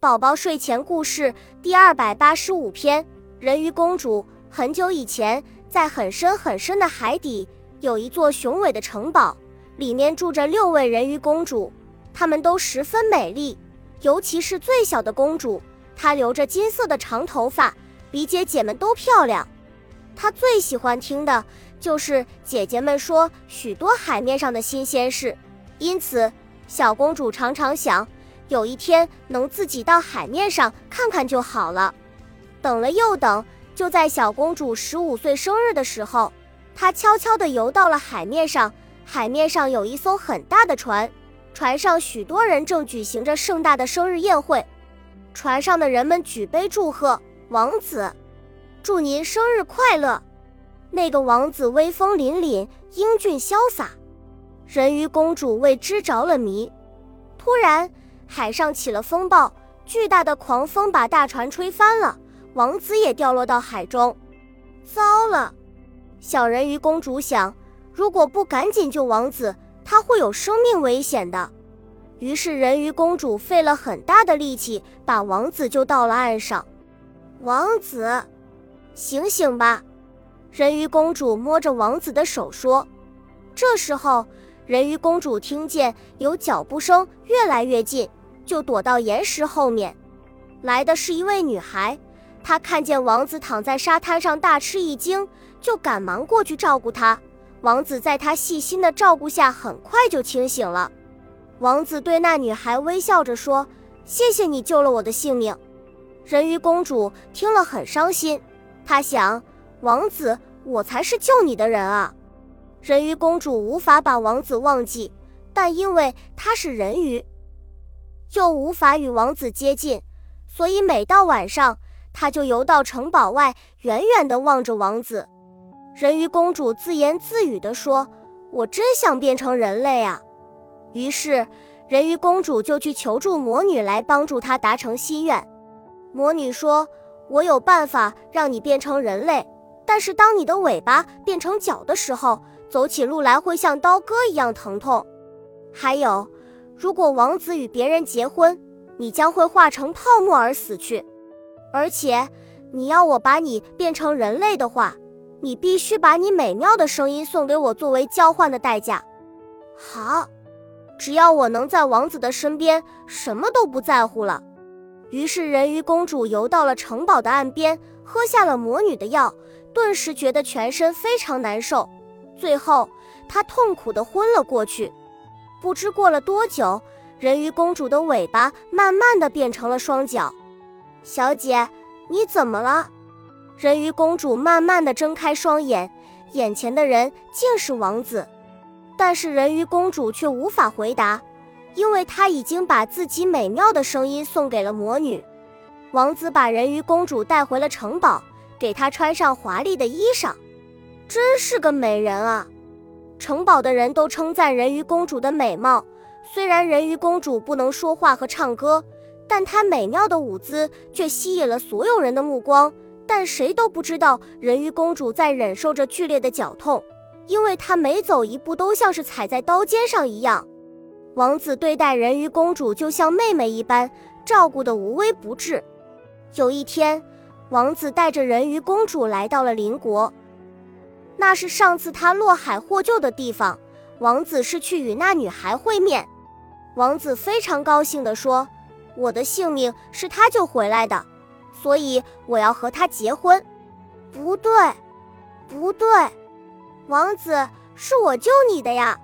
宝宝睡前故事第二百八十五篇：人鱼公主。很久以前，在很深很深的海底，有一座雄伟的城堡，里面住着六位人鱼公主，她们都十分美丽，尤其是最小的公主，她留着金色的长头发，比姐姐们都漂亮。她最喜欢听的就是姐姐们说许多海面上的新鲜事，因此小公主常常想。有一天能自己到海面上看看就好了。等了又等，就在小公主十五岁生日的时候，她悄悄地游到了海面上。海面上有一艘很大的船，船上许多人正举行着盛大的生日宴会。船上的人们举杯祝贺王子，祝您生日快乐。那个王子威风凛凛、英俊潇洒，人鱼公主为之着了迷。突然。海上起了风暴，巨大的狂风把大船吹翻了，王子也掉落到海中。糟了！小人鱼公主想，如果不赶紧救王子，他会有生命危险的。于是人鱼公主费了很大的力气，把王子救到了岸上。王子，醒醒吧！人鱼公主摸着王子的手说。这时候，人鱼公主听见有脚步声越来越近。就躲到岩石后面，来的是一位女孩。她看见王子躺在沙滩上，大吃一惊，就赶忙过去照顾他。王子在她细心的照顾下，很快就清醒了。王子对那女孩微笑着说：“谢谢你救了我的性命。”人鱼公主听了很伤心，她想：“王子，我才是救你的人啊！”人鱼公主无法把王子忘记，但因为他是人鱼。又无法与王子接近，所以每到晚上，他就游到城堡外，远远地望着王子。人鱼公主自言自语地说：“我真想变成人类啊！”于是，人鱼公主就去求助魔女来帮助她达成心愿。魔女说：“我有办法让你变成人类，但是当你的尾巴变成脚的时候，走起路来会像刀割一样疼痛。还有。”如果王子与别人结婚，你将会化成泡沫而死去。而且，你要我把你变成人类的话，你必须把你美妙的声音送给我作为交换的代价。好，只要我能在王子的身边，什么都不在乎了。于是，人鱼公主游到了城堡的岸边，喝下了魔女的药，顿时觉得全身非常难受。最后，她痛苦地昏了过去。不知过了多久，人鱼公主的尾巴慢慢的变成了双脚。小姐，你怎么了？人鱼公主慢慢的睁开双眼，眼前的人竟是王子。但是人鱼公主却无法回答，因为她已经把自己美妙的声音送给了魔女。王子把人鱼公主带回了城堡，给她穿上华丽的衣裳，真是个美人啊！城堡的人都称赞人鱼公主的美貌。虽然人鱼公主不能说话和唱歌，但她美妙的舞姿却吸引了所有人的目光。但谁都不知道，人鱼公主在忍受着剧烈的绞痛，因为她每走一步都像是踩在刀尖上一样。王子对待人鱼公主就像妹妹一般，照顾得无微不至。有一天，王子带着人鱼公主来到了邻国。那是上次他落海获救的地方。王子是去与那女孩会面。王子非常高兴地说：“我的性命是他救回来的，所以我要和他结婚。”不对，不对，王子是我救你的呀！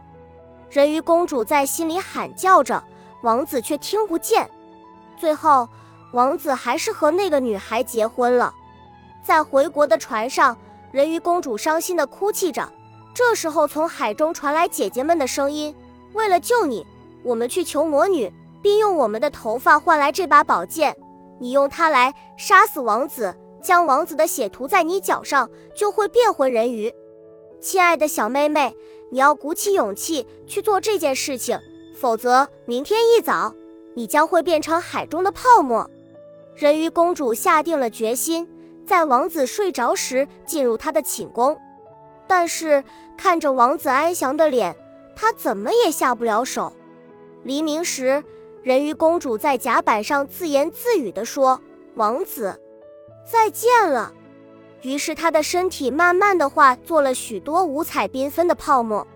人鱼公主在心里喊叫着，王子却听不见。最后，王子还是和那个女孩结婚了。在回国的船上。人鱼公主伤心地哭泣着，这时候从海中传来姐姐们的声音：“为了救你，我们去求魔女，并用我们的头发换来这把宝剑。你用它来杀死王子，将王子的血涂在你脚上，就会变回人鱼。”亲爱的小妹妹，你要鼓起勇气去做这件事情，否则明天一早你将会变成海中的泡沫。人鱼公主下定了决心。在王子睡着时进入他的寝宫，但是看着王子安详的脸，他怎么也下不了手。黎明时，人鱼公主在甲板上自言自语地说：“王子，再见了。”于是她的身体慢慢的化作了许多五彩缤纷的泡沫。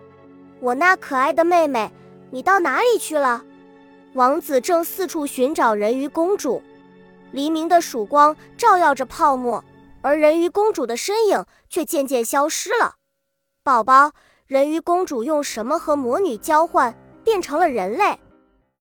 我那可爱的妹妹，你到哪里去了？王子正四处寻找人鱼公主。黎明的曙光照耀着泡沫，而人鱼公主的身影却渐渐消失了。宝宝，人鱼公主用什么和魔女交换，变成了人类？